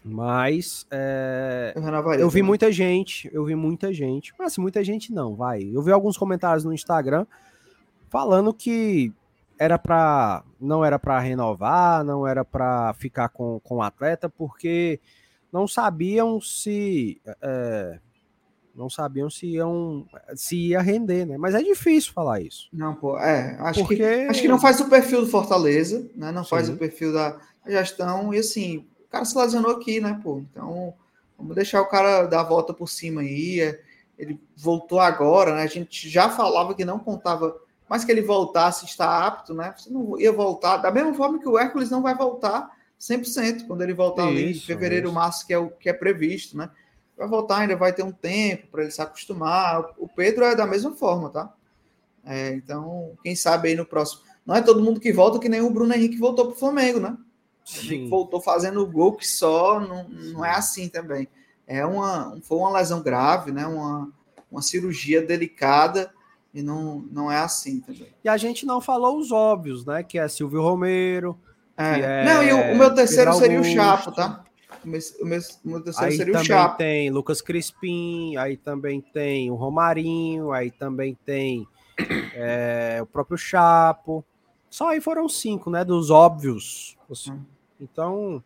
Mas é, eu, eu vi muita gente, eu vi muita gente, mas muita gente não, vai. Eu vi alguns comentários no Instagram falando que era para não era para renovar, não era para ficar com, com o atleta, porque não sabiam se é, não sabiam se iam se ia render, né? Mas é difícil falar isso. Não, pô, é, acho Porque... que acho que não faz o perfil do Fortaleza, né? Não Sim. faz o perfil da gestão e assim, o cara se lesionou aqui, né, pô? Então, vamos deixar o cara dar a volta por cima aí. É, ele voltou agora, né? A gente já falava que não contava, mas que ele voltasse está apto, né? Você não ia voltar, da mesma forma que o Hércules não vai voltar 100% quando ele voltar isso, ali em fevereiro, isso. março, que é o que é previsto, né? vai voltar, ainda vai ter um tempo para ele se acostumar. O Pedro é da mesma forma, tá? É, então, quem sabe aí no próximo. Não é todo mundo que volta que nem o Bruno Henrique voltou para o Flamengo, né? Sim. Voltou fazendo o gol que só, não, não é assim também. É uma, foi uma lesão grave, né? Uma, uma cirurgia delicada e não, não é assim também. E a gente não falou os óbvios, né? Que é Silvio Romero. É. é não, e o, o meu terceiro seria o Chapo, tá? O meu, o meu, o meu terceiro aí seria também o Chapo. tem Lucas Crispim, aí também tem o Romarinho, aí também tem é, o próprio Chapo. Só aí foram cinco, né? Dos óbvios. Hum. Então,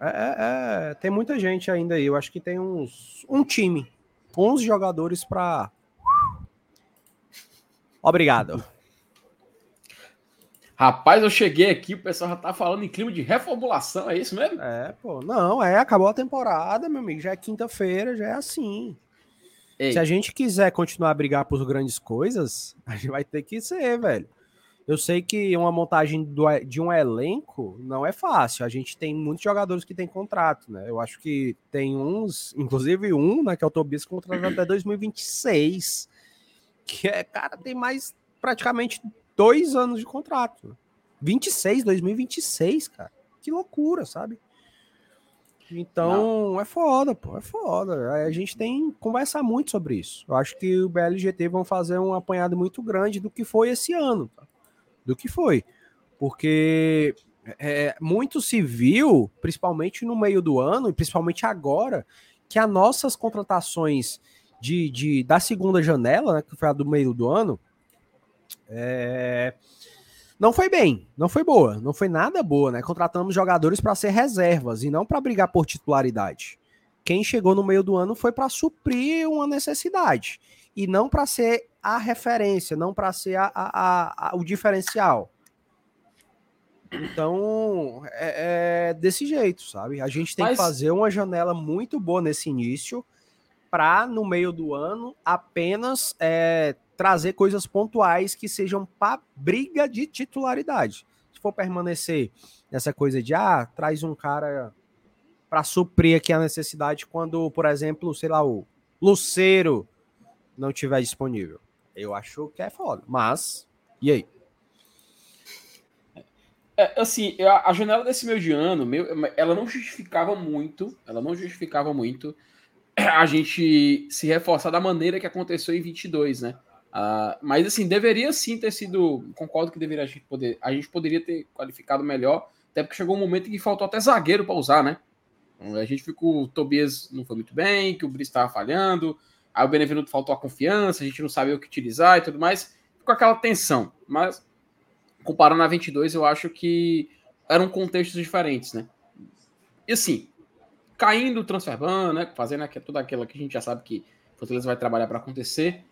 é, é, é, tem muita gente ainda aí. Eu acho que tem uns um time, 11 jogadores para. Obrigado. Rapaz, eu cheguei aqui, o pessoal já tá falando em clima de reformulação, é isso mesmo? É, pô. Não, é, acabou a temporada, meu amigo. Já é quinta-feira, já é assim. Ei. Se a gente quiser continuar a brigar por grandes coisas, a gente vai ter que ser, velho. Eu sei que uma montagem do, de um elenco não é fácil. A gente tem muitos jogadores que têm contrato, né? Eu acho que tem uns, inclusive um, né, que é o Tobias, contratado até 2026. Que é, cara, tem mais praticamente dois anos de contrato. 26, 2026, cara. Que loucura, sabe? Então, Não. é foda, pô, é foda. A gente tem que conversar muito sobre isso. Eu acho que o BLGT vão fazer um apanhado muito grande do que foi esse ano, tá? do que foi. Porque é, muito se viu, principalmente no meio do ano, e principalmente agora, que as nossas contratações de, de, da segunda janela, né, que foi a do meio do ano, é, não foi bem, não foi boa, não foi nada boa, né? Contratamos jogadores para ser reservas e não para brigar por titularidade. Quem chegou no meio do ano foi para suprir uma necessidade e não para ser a referência, não para ser a, a, a, o diferencial. Então, é, é, desse jeito, sabe? A gente tem Mas... que fazer uma janela muito boa nesse início para, no meio do ano, apenas é, trazer coisas pontuais que sejam para briga de titularidade. Se for permanecer nessa coisa de, ah, traz um cara para suprir aqui a necessidade quando, por exemplo, sei lá, o Luceiro não tiver disponível. Eu acho que é foda. Mas, e aí? É, assim, a janela desse meio de ano, ela não justificava muito, ela não justificava muito a gente se reforçar da maneira que aconteceu em 22, né? Uh, mas assim, deveria sim ter sido. Concordo que deveria a gente poder. A gente poderia ter qualificado melhor, até porque chegou um momento em que faltou até zagueiro para usar, né? A gente ficou. O Tobias não foi muito bem, que o Brice estava falhando, aí o Benevenuto faltou a confiança, a gente não sabia o que utilizar e tudo mais. Ficou aquela tensão. Mas, comparando a 22, eu acho que eram contextos diferentes, né? E assim, caindo o transfer ban, né? Fazendo toda aquela que a gente já sabe que Fortaleza vai trabalhar para acontecer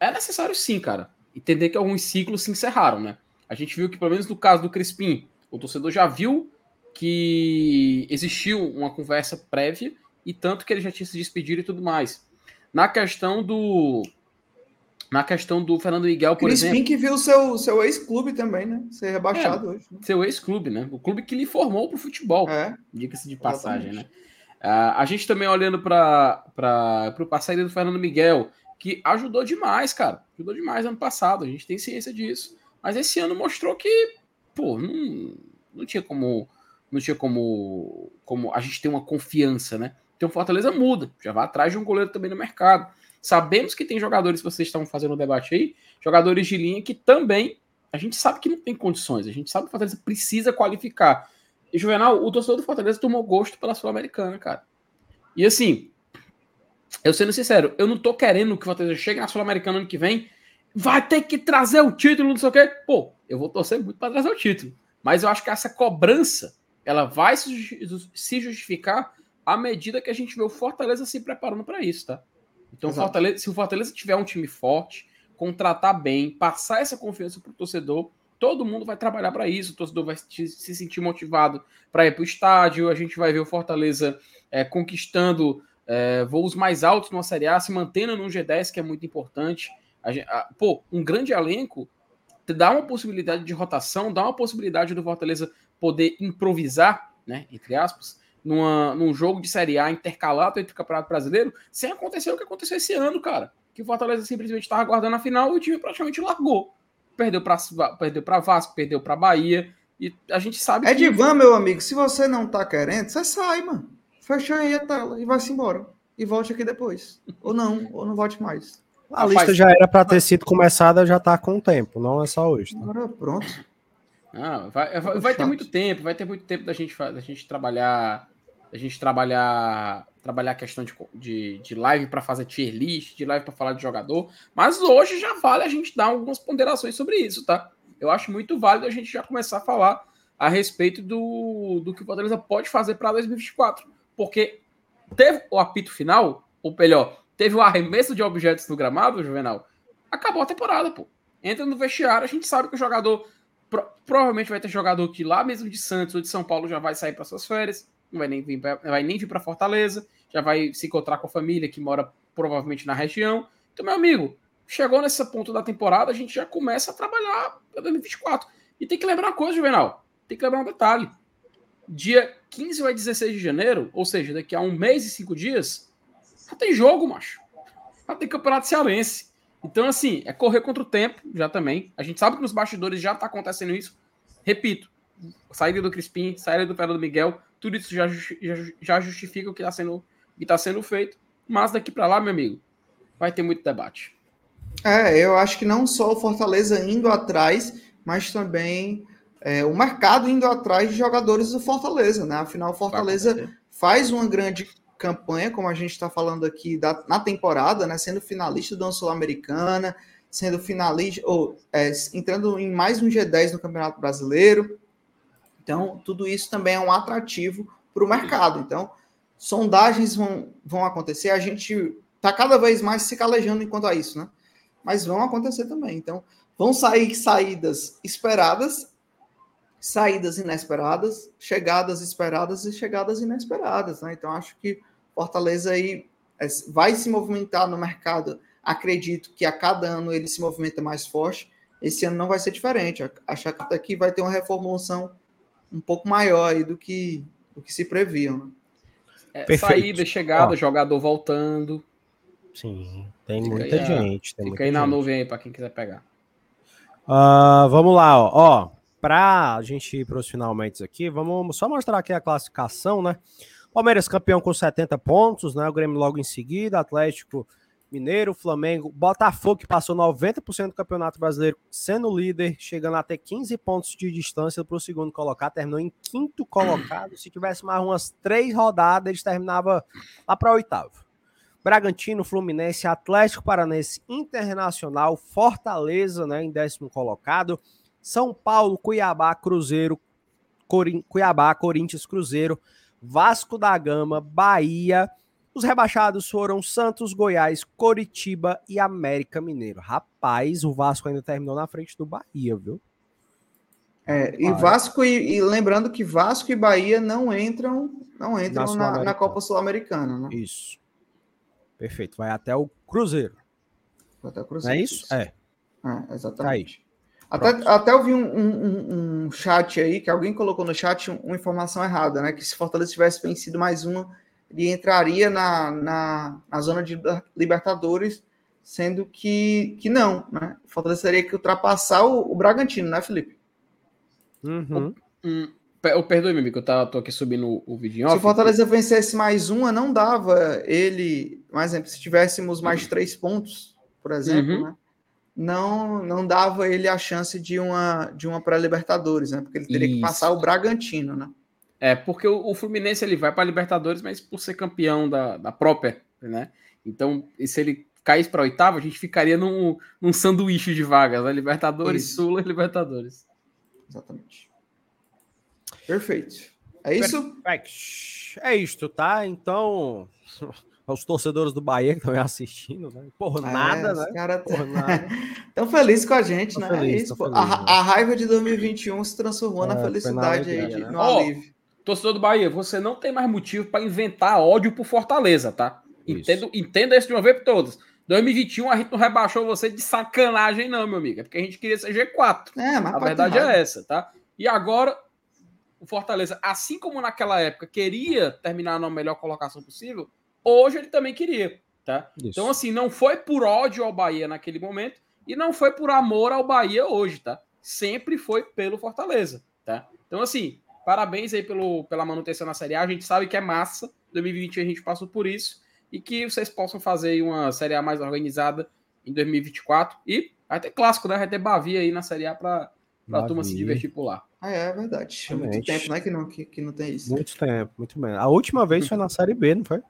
é necessário sim, cara, entender que alguns ciclos se encerraram, né? A gente viu que, pelo menos no caso do Crispim, o torcedor já viu que existiu uma conversa prévia e tanto que ele já tinha se despedido e tudo mais. Na questão do. Na questão do Fernando Miguel, por Crispim exemplo. que viu seu, seu ex-clube também, né? Ser rebaixado é, hoje. Né? Seu ex-clube, né? O clube que lhe formou para o futebol. É. Diga-se de passagem, Exatamente. né? Uh, a gente também olhando para a saída do Fernando Miguel, que ajudou demais, cara. Ajudou demais ano passado, a gente tem ciência disso. Mas esse ano mostrou que, pô, não, não tinha como não tinha como, como a gente ter uma confiança, né? Então Fortaleza muda, já vai atrás de um goleiro também no mercado. Sabemos que tem jogadores, vocês estão fazendo o debate aí, jogadores de linha que também a gente sabe que não tem condições, a gente sabe que o Fortaleza precisa qualificar. E Juvenal, o torcedor do Fortaleza tomou gosto pela Sul-Americana, cara. E assim, eu sendo sincero, eu não tô querendo que o Fortaleza chegue na Sul-Americana ano que vem, vai ter que trazer o título, não sei o quê. Pô, eu vou torcer muito para trazer o título. Mas eu acho que essa cobrança, ela vai se justificar à medida que a gente vê o Fortaleza se preparando para isso, tá? Então, Fortaleza, se o Fortaleza tiver um time forte, contratar bem, passar essa confiança pro torcedor, todo mundo vai trabalhar para isso, o torcedor vai se sentir motivado para ir para o estádio, a gente vai ver o Fortaleza é, conquistando é, voos mais altos numa Série A, se mantendo no G10, que é muito importante. A, a, pô, um grande elenco dá uma possibilidade de rotação, dá uma possibilidade do Fortaleza poder improvisar, né, entre aspas, numa, num jogo de Série A intercalado entre o Campeonato Brasileiro, sem acontecer o que aconteceu esse ano, cara. Que o Fortaleza simplesmente estava aguardando a final e o time praticamente largou. Perdeu para perdeu Vasco, perdeu para Bahia. E a gente sabe É que... Edivan, meu amigo, se você não tá querendo, você sai, mano fecha aí a tela e vai-se embora. E volte aqui depois. Ou não, ou não volte mais. A Rapaz, lista já era para ter sido começada, já está com tempo, não é só hoje. Tá? Agora pronto. Ah, vai, vai, vai ter muito tempo, vai ter muito tempo da gente, da gente trabalhar, da gente trabalhar, trabalhar a questão de, de, de live para fazer tier list, de live para falar de jogador. Mas hoje já vale a gente dar algumas ponderações sobre isso, tá? Eu acho muito válido a gente já começar a falar a respeito do, do que o Fortaleza pode fazer para 2024 porque teve o apito final, ou melhor, teve o arremesso de objetos no gramado, Juvenal, acabou a temporada, pô. Entra no vestiário, a gente sabe que o jogador pro, provavelmente vai ter jogador que lá mesmo de Santos ou de São Paulo já vai sair para suas férias, não vai nem vir para Fortaleza, já vai se encontrar com a família que mora provavelmente na região. Então, meu amigo, chegou nesse ponto da temporada, a gente já começa a trabalhar para 2024. E tem que lembrar uma coisa, Juvenal, tem que lembrar um detalhe dia 15 ou 16 de janeiro, ou seja, daqui a um mês e cinco dias, já tem jogo, macho. Já tem campeonato cearense. Então, assim, é correr contra o tempo, já também. A gente sabe que nos bastidores já está acontecendo isso. Repito, saída do Crispim, saída do Fernando Miguel, tudo isso já, já justifica o que está sendo, tá sendo feito. Mas daqui para lá, meu amigo, vai ter muito debate. É, eu acho que não só o Fortaleza indo atrás, mas também é, o mercado indo atrás de jogadores do Fortaleza, né? Afinal, o Fortaleza faz uma grande campanha, como a gente está falando aqui da, na temporada, né? Sendo finalista da Sul-Americana, sendo finalista, ou é, entrando em mais um G10 no Campeonato Brasileiro. Então, tudo isso também é um atrativo para o mercado. Então, sondagens vão, vão acontecer, a gente está cada vez mais se calejando enquanto a isso, né? Mas vão acontecer também. Então, vão sair saídas esperadas, saídas inesperadas, chegadas esperadas e chegadas inesperadas, né? Então, acho que Fortaleza aí é, vai se movimentar no mercado. Acredito que a cada ano ele se movimenta mais forte. Esse ano não vai ser diferente. Acho que aqui vai ter uma reformulação um pouco maior aí do que, do que se previam. Né? É, saída, chegada, Ó. jogador voltando. Sim, tem fica muita aí, gente. Tem fica muita aí na gente. nuvem aí para quem quiser pegar. Uh, vamos lá, ó. ó para a gente ir para os finalmente aqui, vamos só mostrar aqui a classificação, né? Palmeiras campeão com 70 pontos, né? O Grêmio logo em seguida, Atlético Mineiro, Flamengo, Botafogo que passou 90% do Campeonato Brasileiro sendo líder, chegando até 15 pontos de distância para o segundo colocado, terminou em quinto colocado. Se tivesse mais umas três rodadas, ele terminava lá para oitavo. Bragantino, Fluminense, Atlético Paranense, Internacional, Fortaleza, né, em décimo colocado. São Paulo, Cuiabá, Cruzeiro. Cuiabá, Corinthians, Cruzeiro, Vasco da Gama, Bahia. Os rebaixados foram Santos, Goiás, Coritiba e América Mineiro. Rapaz, o Vasco ainda terminou na frente do Bahia, viu? É, e Vasco e, e, lembrando que Vasco e Bahia não entram, não entram na, na, na Copa Sul-Americana, né? Isso. Perfeito. Vai até o Cruzeiro. Vai até o Cruzeiro. é isso? É. é exatamente. Tá até, até eu vi um, um, um, chat aí que alguém colocou no chat uma informação errada, né? Que se Fortaleza tivesse vencido mais uma, ele entraria na, na, na zona de Libertadores, sendo que, que não, né? Fortaleza teria que ultrapassar o, o Bragantino, né, Felipe? Uhum. Hum, perdoe, meu amigo, eu tô, tô aqui subindo o, o vídeo. Se o Fortaleza vencesse mais uma, não dava ele, por exemplo, se tivéssemos mais três pontos, por exemplo, uhum. né? não não dava ele a chance de uma de uma pré-libertadores, né? Porque ele teria Isso. que passar o Bragantino, né? É, porque o, o Fluminense ele vai para a Libertadores, mas por ser campeão da, da própria, né? Então, se ele caísse para oitava, a gente ficaria num, num sanduíche de vagas, né? Libertadores, isso. Sula e Libertadores. Exatamente. Perfeito. É isso? É isto, tá? Então, os torcedores do Bahia que estão assistindo, né? Por é, nada, né? Cara Por nada. Estão felizes com a gente, tô né? Feliz, é isso, feliz, a, né? a, raiva de 2021 se transformou é, na felicidade alegria, aí, de, né? no alívio. Torcedor do Bahia, você não tem mais motivo para inventar ódio por Fortaleza, tá? Entendo, entenda isso de uma vez por todas. 2021 a gente não rebaixou você de sacanagem, não, meu amigo. É porque a gente queria ser G4. É, mas a verdade é essa, tá? E agora, o Fortaleza, assim como naquela época queria terminar na melhor colocação possível, hoje ele também queria, tá? Isso. Então, assim, não foi por ódio ao Bahia naquele momento e não foi por amor ao Bahia hoje, tá? Sempre foi pelo Fortaleza, tá? Então, assim, parabéns aí pelo, pela manutenção na Série A. A gente sabe que é massa. 2020 a gente passou por isso. E que vocês possam fazer uma Série A mais organizada em 2024. E vai ter clássico, né? Vai ter Bavi aí na Série A para a turma se divertir por lá. Ah, é, é verdade. Há muito tempo, né? Que não, que, que não tem isso. Muito tempo, muito bem. A última vez foi na Série B, não foi?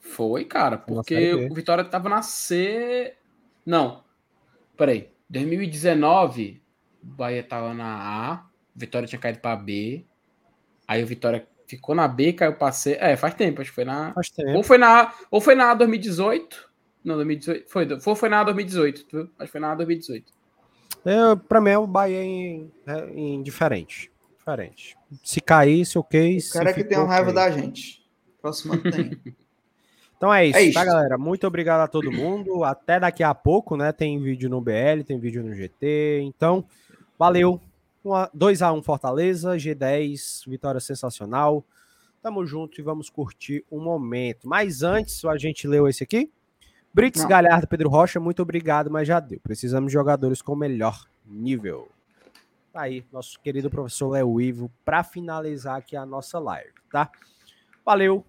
Foi, cara, porque o Vitória tava na C. Não. Peraí. 2019, o Bahia tava na A. Vitória tinha caído para B. Aí o Vitória ficou na B, caiu para C. É, faz tempo, acho que foi na. Faz tempo. Ou foi na, ou foi na A 2018. Não, 2018. Foi, foi, foi na A 2018, viu? Acho que foi na A 2018. É, para mim é o Bahia em, é, em diferente. Diferente. Se caísse, ok. O cara que tem uma raiva okay. da gente. Próximo ano tem. Então é isso, é isso, tá, galera? Muito obrigado a todo mundo. Até daqui a pouco, né? Tem vídeo no BL, tem vídeo no GT. Então, valeu. 2x1 Fortaleza, G10, vitória sensacional. Tamo junto e vamos curtir um momento. Mas antes, a gente leu esse aqui. Brits Não. Galhardo, Pedro Rocha, muito obrigado, mas já deu. Precisamos de jogadores com melhor nível. Tá aí, nosso querido professor Léo Ivo, para finalizar aqui a nossa live, tá? Valeu,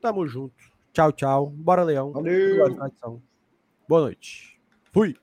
tamo junto. Tchau, tchau. Bora, Leão. Valeu. Boa noite. Fui.